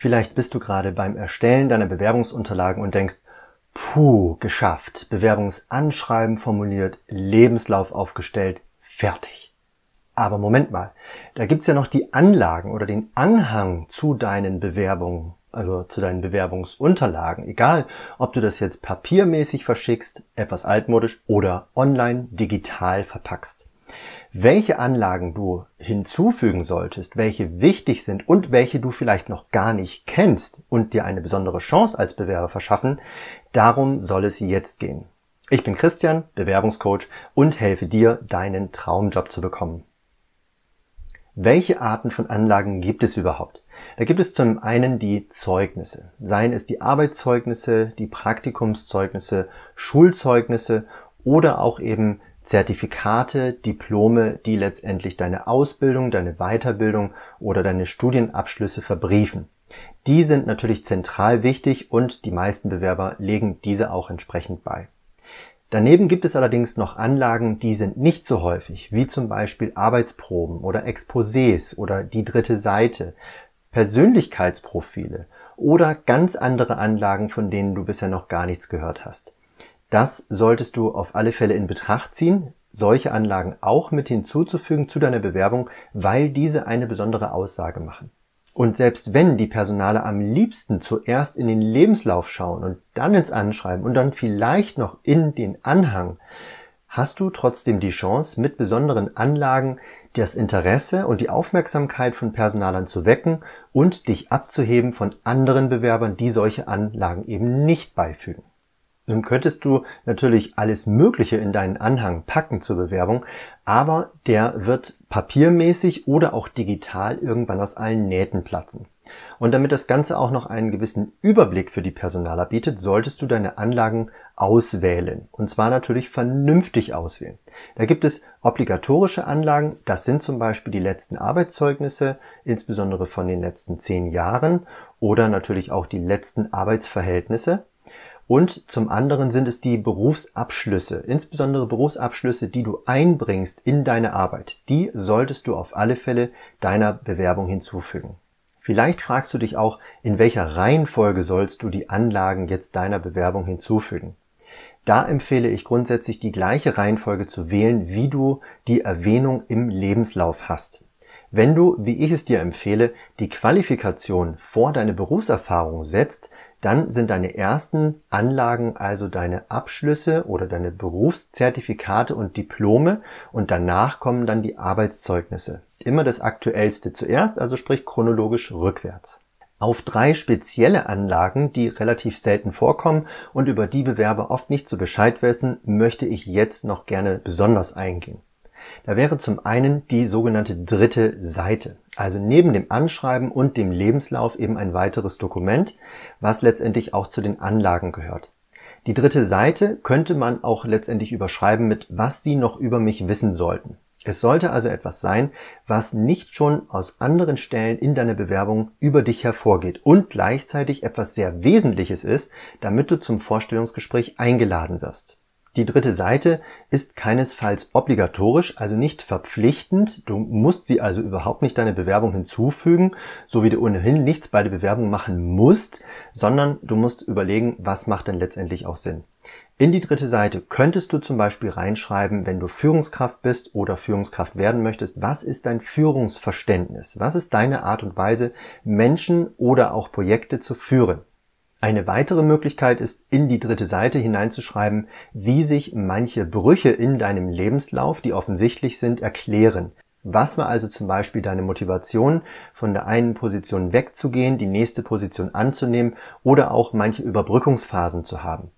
Vielleicht bist du gerade beim Erstellen deiner Bewerbungsunterlagen und denkst, puh, geschafft, Bewerbungsanschreiben formuliert, Lebenslauf aufgestellt, fertig. Aber Moment mal, da gibt's ja noch die Anlagen oder den Anhang zu deinen Bewerbungen, also zu deinen Bewerbungsunterlagen. Egal, ob du das jetzt papiermäßig verschickst, etwas altmodisch oder online digital verpackst welche Anlagen du hinzufügen solltest, welche wichtig sind und welche du vielleicht noch gar nicht kennst und dir eine besondere Chance als Bewerber verschaffen, darum soll es jetzt gehen. Ich bin Christian, Bewerbungscoach und helfe dir, deinen Traumjob zu bekommen. Welche Arten von Anlagen gibt es überhaupt? Da gibt es zum einen die Zeugnisse. Seien es die Arbeitszeugnisse, die Praktikumszeugnisse, Schulzeugnisse oder auch eben Zertifikate, Diplome, die letztendlich deine Ausbildung, deine Weiterbildung oder deine Studienabschlüsse verbriefen. Die sind natürlich zentral wichtig und die meisten Bewerber legen diese auch entsprechend bei. Daneben gibt es allerdings noch Anlagen, die sind nicht so häufig, wie zum Beispiel Arbeitsproben oder Exposés oder die dritte Seite, Persönlichkeitsprofile oder ganz andere Anlagen, von denen du bisher noch gar nichts gehört hast. Das solltest du auf alle Fälle in Betracht ziehen, solche Anlagen auch mit hinzuzufügen zu deiner Bewerbung, weil diese eine besondere Aussage machen. Und selbst wenn die Personale am liebsten zuerst in den Lebenslauf schauen und dann ins Anschreiben und dann vielleicht noch in den Anhang, hast du trotzdem die Chance, mit besonderen Anlagen das Interesse und die Aufmerksamkeit von Personalern zu wecken und dich abzuheben von anderen Bewerbern, die solche Anlagen eben nicht beifügen. Nun könntest du natürlich alles Mögliche in deinen Anhang packen zur Bewerbung, aber der wird papiermäßig oder auch digital irgendwann aus allen Nähten platzen. Und damit das Ganze auch noch einen gewissen Überblick für die Personaler bietet, solltest du deine Anlagen auswählen. Und zwar natürlich vernünftig auswählen. Da gibt es obligatorische Anlagen, das sind zum Beispiel die letzten Arbeitszeugnisse, insbesondere von den letzten zehn Jahren oder natürlich auch die letzten Arbeitsverhältnisse. Und zum anderen sind es die Berufsabschlüsse, insbesondere Berufsabschlüsse, die du einbringst in deine Arbeit. Die solltest du auf alle Fälle deiner Bewerbung hinzufügen. Vielleicht fragst du dich auch, in welcher Reihenfolge sollst du die Anlagen jetzt deiner Bewerbung hinzufügen. Da empfehle ich grundsätzlich die gleiche Reihenfolge zu wählen, wie du die Erwähnung im Lebenslauf hast. Wenn du, wie ich es dir empfehle, die Qualifikation vor deine Berufserfahrung setzt, dann sind deine ersten Anlagen also deine Abschlüsse oder deine Berufszertifikate und Diplome und danach kommen dann die Arbeitszeugnisse. Immer das aktuellste zuerst, also sprich chronologisch rückwärts. Auf drei spezielle Anlagen, die relativ selten vorkommen und über die Bewerber oft nicht so Bescheid wissen, möchte ich jetzt noch gerne besonders eingehen. Da wäre zum einen die sogenannte dritte Seite, also neben dem Anschreiben und dem Lebenslauf eben ein weiteres Dokument, was letztendlich auch zu den Anlagen gehört. Die dritte Seite könnte man auch letztendlich überschreiben mit, was Sie noch über mich wissen sollten. Es sollte also etwas sein, was nicht schon aus anderen Stellen in deiner Bewerbung über dich hervorgeht und gleichzeitig etwas sehr Wesentliches ist, damit du zum Vorstellungsgespräch eingeladen wirst. Die dritte Seite ist keinesfalls obligatorisch, also nicht verpflichtend. Du musst sie also überhaupt nicht deine Bewerbung hinzufügen, so wie du ohnehin nichts bei der Bewerbung machen musst, sondern du musst überlegen, was macht denn letztendlich auch Sinn. In die dritte Seite könntest du zum Beispiel reinschreiben, wenn du Führungskraft bist oder Führungskraft werden möchtest, was ist dein Führungsverständnis? Was ist deine Art und Weise, Menschen oder auch Projekte zu führen? Eine weitere Möglichkeit ist, in die dritte Seite hineinzuschreiben, wie sich manche Brüche in deinem Lebenslauf, die offensichtlich sind, erklären. Was war also zum Beispiel deine Motivation, von der einen Position wegzugehen, die nächste Position anzunehmen oder auch manche Überbrückungsphasen zu haben?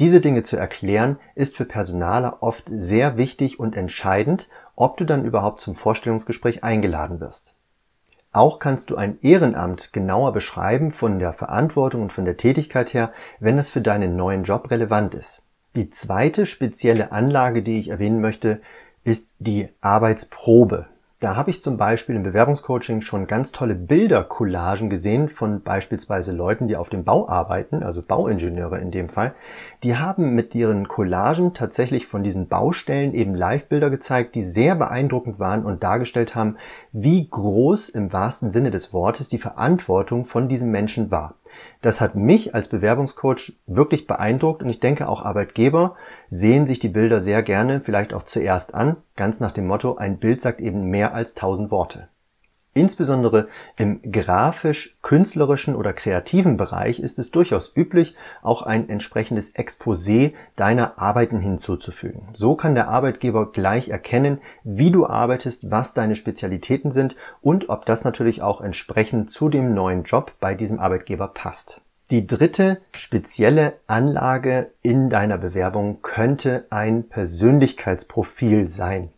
Diese Dinge zu erklären, ist für Personaler oft sehr wichtig und entscheidend, ob du dann überhaupt zum Vorstellungsgespräch eingeladen wirst. Auch kannst du ein Ehrenamt genauer beschreiben von der Verantwortung und von der Tätigkeit her, wenn es für deinen neuen Job relevant ist. Die zweite spezielle Anlage, die ich erwähnen möchte, ist die Arbeitsprobe. Da habe ich zum Beispiel im Bewerbungscoaching schon ganz tolle Bildercollagen gesehen von beispielsweise Leuten, die auf dem Bau arbeiten, also Bauingenieure in dem Fall. Die haben mit ihren Collagen tatsächlich von diesen Baustellen eben Live-Bilder gezeigt, die sehr beeindruckend waren und dargestellt haben, wie groß im wahrsten Sinne des Wortes die Verantwortung von diesen Menschen war. Das hat mich als Bewerbungscoach wirklich beeindruckt und ich denke auch Arbeitgeber sehen sich die Bilder sehr gerne vielleicht auch zuerst an, ganz nach dem Motto, ein Bild sagt eben mehr als tausend Worte. Insbesondere im grafisch-künstlerischen oder kreativen Bereich ist es durchaus üblich, auch ein entsprechendes Exposé deiner Arbeiten hinzuzufügen. So kann der Arbeitgeber gleich erkennen, wie du arbeitest, was deine Spezialitäten sind und ob das natürlich auch entsprechend zu dem neuen Job bei diesem Arbeitgeber passt. Die dritte spezielle Anlage in deiner Bewerbung könnte ein Persönlichkeitsprofil sein.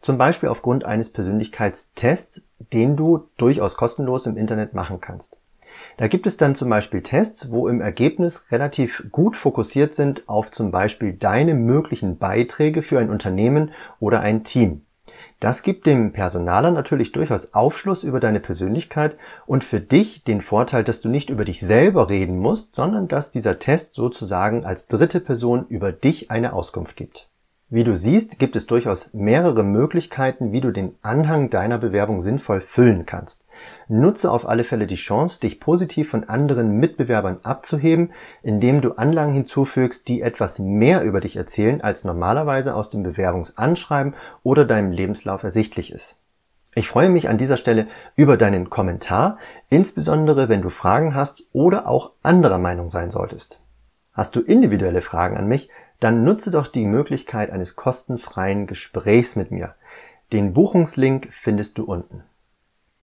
Zum Beispiel aufgrund eines Persönlichkeitstests, den du durchaus kostenlos im Internet machen kannst. Da gibt es dann zum Beispiel Tests, wo im Ergebnis relativ gut fokussiert sind auf zum Beispiel deine möglichen Beiträge für ein Unternehmen oder ein Team. Das gibt dem Personaler natürlich durchaus Aufschluss über deine Persönlichkeit und für dich den Vorteil, dass du nicht über dich selber reden musst, sondern dass dieser Test sozusagen als dritte Person über dich eine Auskunft gibt. Wie du siehst, gibt es durchaus mehrere Möglichkeiten, wie du den Anhang deiner Bewerbung sinnvoll füllen kannst. Nutze auf alle Fälle die Chance, dich positiv von anderen Mitbewerbern abzuheben, indem du Anlagen hinzufügst, die etwas mehr über dich erzählen, als normalerweise aus dem Bewerbungsanschreiben oder deinem Lebenslauf ersichtlich ist. Ich freue mich an dieser Stelle über deinen Kommentar, insbesondere wenn du Fragen hast oder auch anderer Meinung sein solltest. Hast du individuelle Fragen an mich, dann nutze doch die Möglichkeit eines kostenfreien Gesprächs mit mir. Den Buchungslink findest du unten.